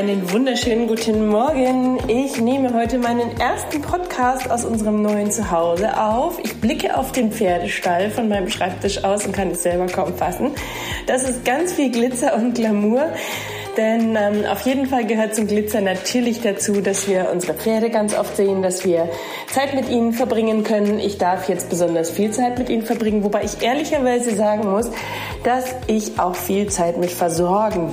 Einen wunderschönen guten Morgen. Ich nehme heute meinen ersten Podcast aus unserem neuen Zuhause auf. Ich blicke auf den Pferdestall von meinem Schreibtisch aus und kann es selber kaum fassen. Das ist ganz viel Glitzer und Glamour. Denn ähm, auf jeden Fall gehört zum Glitzer natürlich dazu, dass wir unsere Pferde ganz oft sehen, dass wir Zeit mit ihnen verbringen können. Ich darf jetzt besonders viel Zeit mit ihnen verbringen, wobei ich ehrlicherweise sagen muss, dass ich auch viel Zeit mit Versorgen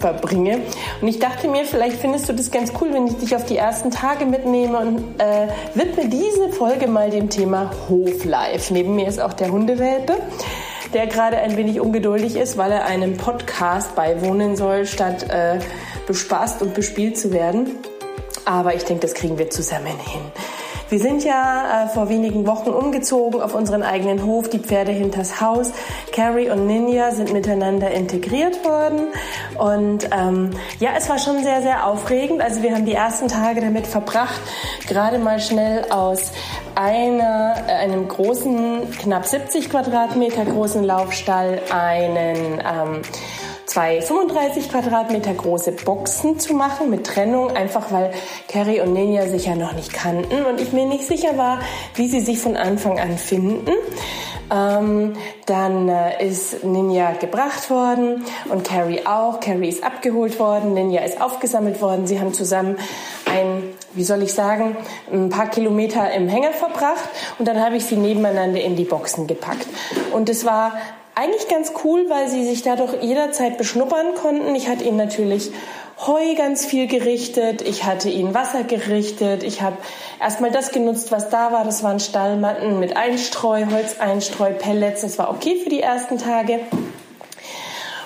verbringe. Und ich dachte mir, vielleicht findest du das ganz cool, wenn ich dich auf die ersten Tage mitnehme und äh, widme diese Folge mal dem Thema Hoflife. Neben mir ist auch der Hundewelpe der gerade ein wenig ungeduldig ist, weil er einem Podcast beiwohnen soll, statt äh, bespaßt und bespielt zu werden. Aber ich denke, das kriegen wir zusammen hin. Wir sind ja äh, vor wenigen Wochen umgezogen auf unseren eigenen Hof, die Pferde hinters Haus. Carrie und Ninja sind miteinander integriert worden. Und ähm, ja, es war schon sehr, sehr aufregend. Also wir haben die ersten Tage damit verbracht, gerade mal schnell aus einer, äh, einem großen, knapp 70 Quadratmeter großen Laufstall einen ähm, zwei 35 Quadratmeter große Boxen zu machen mit Trennung, einfach weil Carrie und Ninja sich ja noch nicht kannten und ich mir nicht sicher war, wie sie sich von Anfang an finden. Ähm, dann äh, ist Ninja gebracht worden und Carrie auch. Carrie ist abgeholt worden, Ninja ist aufgesammelt worden. Sie haben zusammen ein, wie soll ich sagen, ein paar Kilometer im Hänger verbracht und dann habe ich sie nebeneinander in die Boxen gepackt. Und es war eigentlich ganz cool, weil sie sich dadurch jederzeit beschnuppern konnten. Ich hatte ihnen natürlich Heu ganz viel gerichtet, ich hatte ihnen Wasser gerichtet, ich habe erstmal das genutzt, was da war. Das waren Stallmatten mit Einstreu, Holzeinstreu, Pellets. Das war okay für die ersten Tage.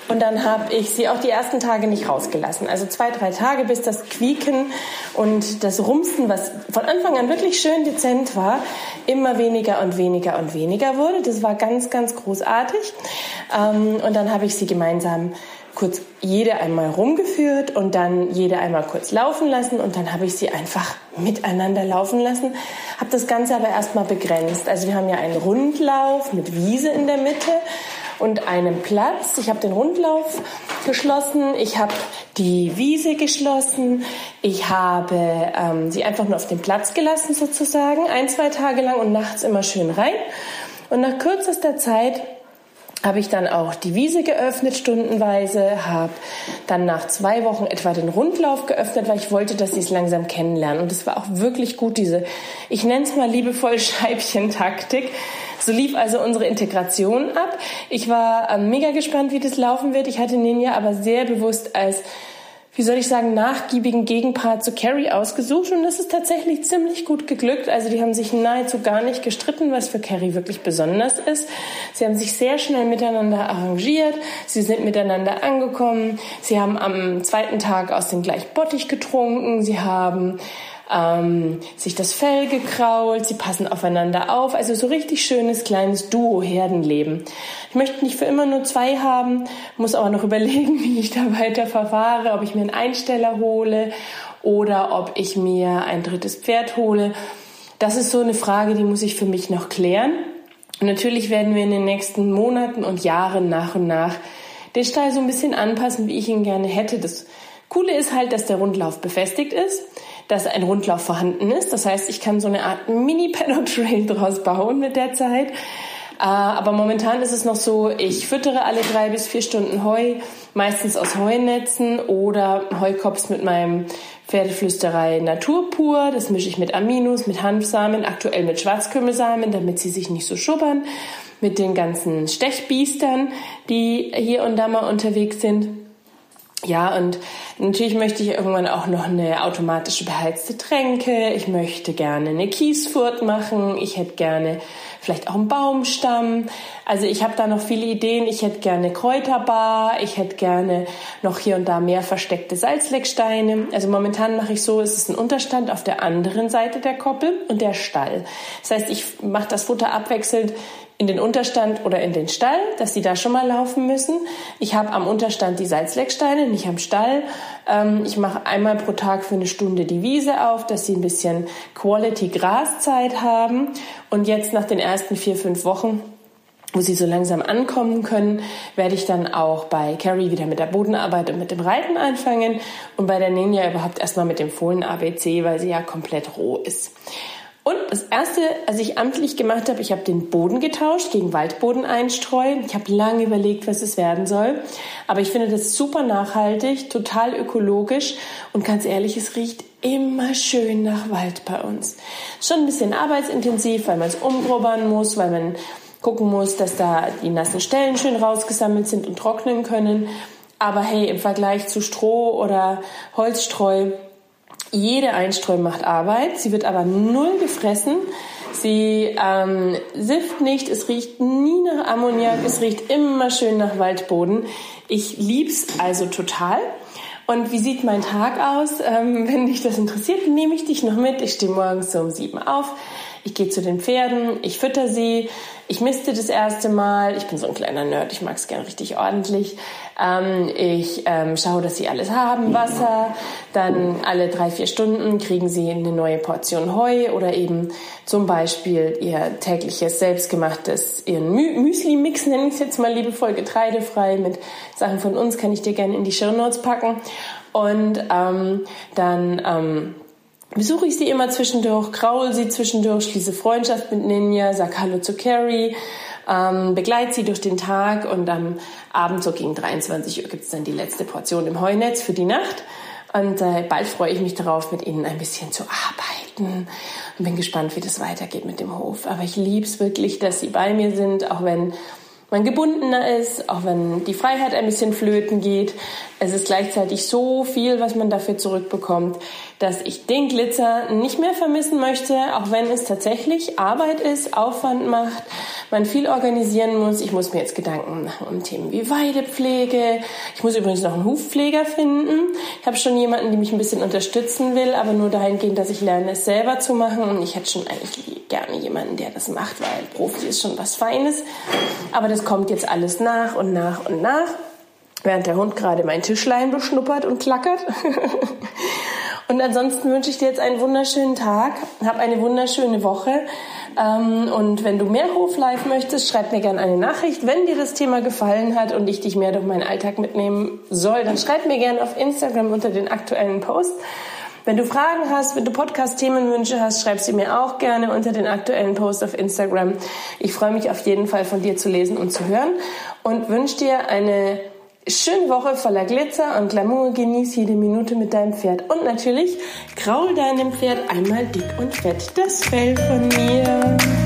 Und dann habe ich sie auch die ersten Tage nicht rausgelassen. Also zwei, drei Tage, bis das Quieken und das Rumsen, was von Anfang an wirklich schön dezent war, immer weniger und weniger und weniger wurde. Das war ganz, ganz großartig. Ähm, und dann habe ich sie gemeinsam kurz jede einmal rumgeführt und dann jede einmal kurz laufen lassen und dann habe ich sie einfach miteinander laufen lassen. Habe das Ganze aber erstmal begrenzt. Also wir haben ja einen Rundlauf mit Wiese in der Mitte und einem Platz. Ich habe den Rundlauf geschlossen, ich habe die Wiese geschlossen, ich habe ähm, sie einfach nur auf den Platz gelassen sozusagen, ein, zwei Tage lang und nachts immer schön rein. Und nach kürzester Zeit habe ich dann auch die Wiese geöffnet stundenweise, habe dann nach zwei Wochen etwa den Rundlauf geöffnet, weil ich wollte, dass sie es langsam kennenlernen. Und es war auch wirklich gut, diese, ich nenne es mal liebevoll Scheibchentaktik. So lief also unsere Integration ab. Ich war äh, mega gespannt, wie das laufen wird. Ich hatte Ninja aber sehr bewusst als wie soll ich sagen, nachgiebigen Gegenpart zu Carrie ausgesucht und das ist tatsächlich ziemlich gut geglückt. Also die haben sich nahezu gar nicht gestritten, was für Carrie wirklich besonders ist. Sie haben sich sehr schnell miteinander arrangiert, sie sind miteinander angekommen, sie haben am zweiten Tag aus dem gleichen Bottich getrunken, sie haben ähm, sich das Fell gekrault, sie passen aufeinander auf. Also so richtig schönes kleines Duo-Herdenleben. Ich möchte nicht für immer nur zwei haben, muss aber noch überlegen, wie ich da weiter verfahre, ob ich mir einen Einsteller hole oder ob ich mir ein drittes Pferd hole. Das ist so eine Frage, die muss ich für mich noch klären. Und natürlich werden wir in den nächsten Monaten und Jahren nach und nach den Stall so ein bisschen anpassen, wie ich ihn gerne hätte. Das Coole ist halt, dass der Rundlauf befestigt ist dass ein Rundlauf vorhanden ist. Das heißt, ich kann so eine Art Mini-Paddock-Trail draus bauen mit der Zeit. Äh, aber momentan ist es noch so, ich füttere alle drei bis vier Stunden Heu, meistens aus Heunetzen oder Heukops mit meinem Pferdeflüsterei Naturpur. Das mische ich mit Aminos, mit Hanfsamen, aktuell mit Schwarzkümmelsamen, damit sie sich nicht so schubbern. mit den ganzen Stechbiestern, die hier und da mal unterwegs sind. Ja, und natürlich möchte ich irgendwann auch noch eine automatische beheizte Tränke. Ich möchte gerne eine Kiesfurt machen. Ich hätte gerne vielleicht auch einen Baumstamm. Also ich habe da noch viele Ideen. Ich hätte gerne Kräuterbar. Ich hätte gerne noch hier und da mehr versteckte Salzlecksteine. Also momentan mache ich so, es ist ein Unterstand auf der anderen Seite der Koppel und der Stall. Das heißt, ich mache das Futter abwechselnd in den Unterstand oder in den Stall, dass sie da schon mal laufen müssen. Ich habe am Unterstand die Salzlecksteine, nicht am Stall. Ähm, ich mache einmal pro Tag für eine Stunde die Wiese auf, dass sie ein bisschen Quality Graszeit haben. Und jetzt nach den ersten vier, fünf Wochen wo sie so langsam ankommen können, werde ich dann auch bei Carrie wieder mit der Bodenarbeit und mit dem Reiten anfangen und bei der Ninja überhaupt erstmal mit dem Fohlen ABC, weil sie ja komplett roh ist. Und das erste, als ich amtlich gemacht habe, ich habe den Boden getauscht gegen Waldbodeneinstreu. Ich habe lange überlegt, was es werden soll. Aber ich finde das super nachhaltig, total ökologisch und ganz ehrlich, es riecht immer schön nach Wald bei uns. Schon ein bisschen arbeitsintensiv, weil man es umgrubbern muss, weil man gucken muss, dass da die nassen Stellen schön rausgesammelt sind und trocknen können. Aber hey, im Vergleich zu Stroh oder Holzstreu jede Einstreu macht Arbeit, sie wird aber null gefressen. Sie ähm, sifft nicht, es riecht nie nach Ammoniak, es riecht immer schön nach Waldboden. Ich lieb's also total. Und wie sieht mein Tag aus? Ähm, wenn dich das interessiert, nehme ich dich noch mit. Ich stehe morgens so um sieben auf. Ich gehe zu den Pferden, ich fütter sie, ich misste das erste Mal. Ich bin so ein kleiner Nerd, ich mag es gern richtig ordentlich. Ähm, ich ähm, schaue, dass sie alles haben, Wasser. Dann alle drei, vier Stunden kriegen sie eine neue Portion Heu oder eben zum Beispiel ihr tägliches selbstgemachtes, ihren Mü Müsli-Mix, nenne ich es jetzt mal liebevoll, getreidefrei mit Sachen von uns, kann ich dir gerne in die Show Notes packen. Und ähm, dann... Ähm, besuche ich sie immer zwischendurch, kraul sie zwischendurch, schließe Freundschaft mit Ninja, sag Hallo zu Carrie, ähm, begleite sie durch den Tag und am Abend so gegen 23 Uhr gibt's dann die letzte Portion im Heunetz für die Nacht. Und äh, bald freue ich mich darauf, mit ihnen ein bisschen zu arbeiten und bin gespannt, wie das weitergeht mit dem Hof. Aber ich lieb's wirklich, dass sie bei mir sind, auch wenn man gebundener ist, auch wenn die Freiheit ein bisschen flöten geht. Es ist gleichzeitig so viel, was man dafür zurückbekommt, dass ich den Glitzer nicht mehr vermissen möchte, auch wenn es tatsächlich Arbeit ist, Aufwand macht, man viel organisieren muss. Ich muss mir jetzt Gedanken machen um Themen wie Weidepflege. Ich muss übrigens noch einen Hufpfleger finden. Ich habe schon jemanden, der mich ein bisschen unterstützen will, aber nur dahingehend, dass ich lerne, es selber zu machen. Und ich hätte schon eigentlich gerne jemanden, der das macht, weil Profi ist schon was Feines. Aber das kommt jetzt alles nach und nach und nach während der Hund gerade mein Tischlein beschnuppert und klackert. und ansonsten wünsche ich dir jetzt einen wunderschönen Tag, hab eine wunderschöne Woche. Ähm, und wenn du mehr Hoflife möchtest, schreib mir gerne eine Nachricht. Wenn dir das Thema gefallen hat und ich dich mehr durch meinen Alltag mitnehmen soll, dann schreib mir gerne auf Instagram unter den aktuellen Post. Wenn du Fragen hast, wenn du Podcast-Themenwünsche hast, schreib sie mir auch gerne unter den aktuellen Post auf Instagram. Ich freue mich auf jeden Fall von dir zu lesen und zu hören und wünsche dir eine Schöne Woche voller Glitzer und Glamour. Genieß jede Minute mit deinem Pferd. Und natürlich kraul deinem Pferd einmal dick und fett das Fell von mir.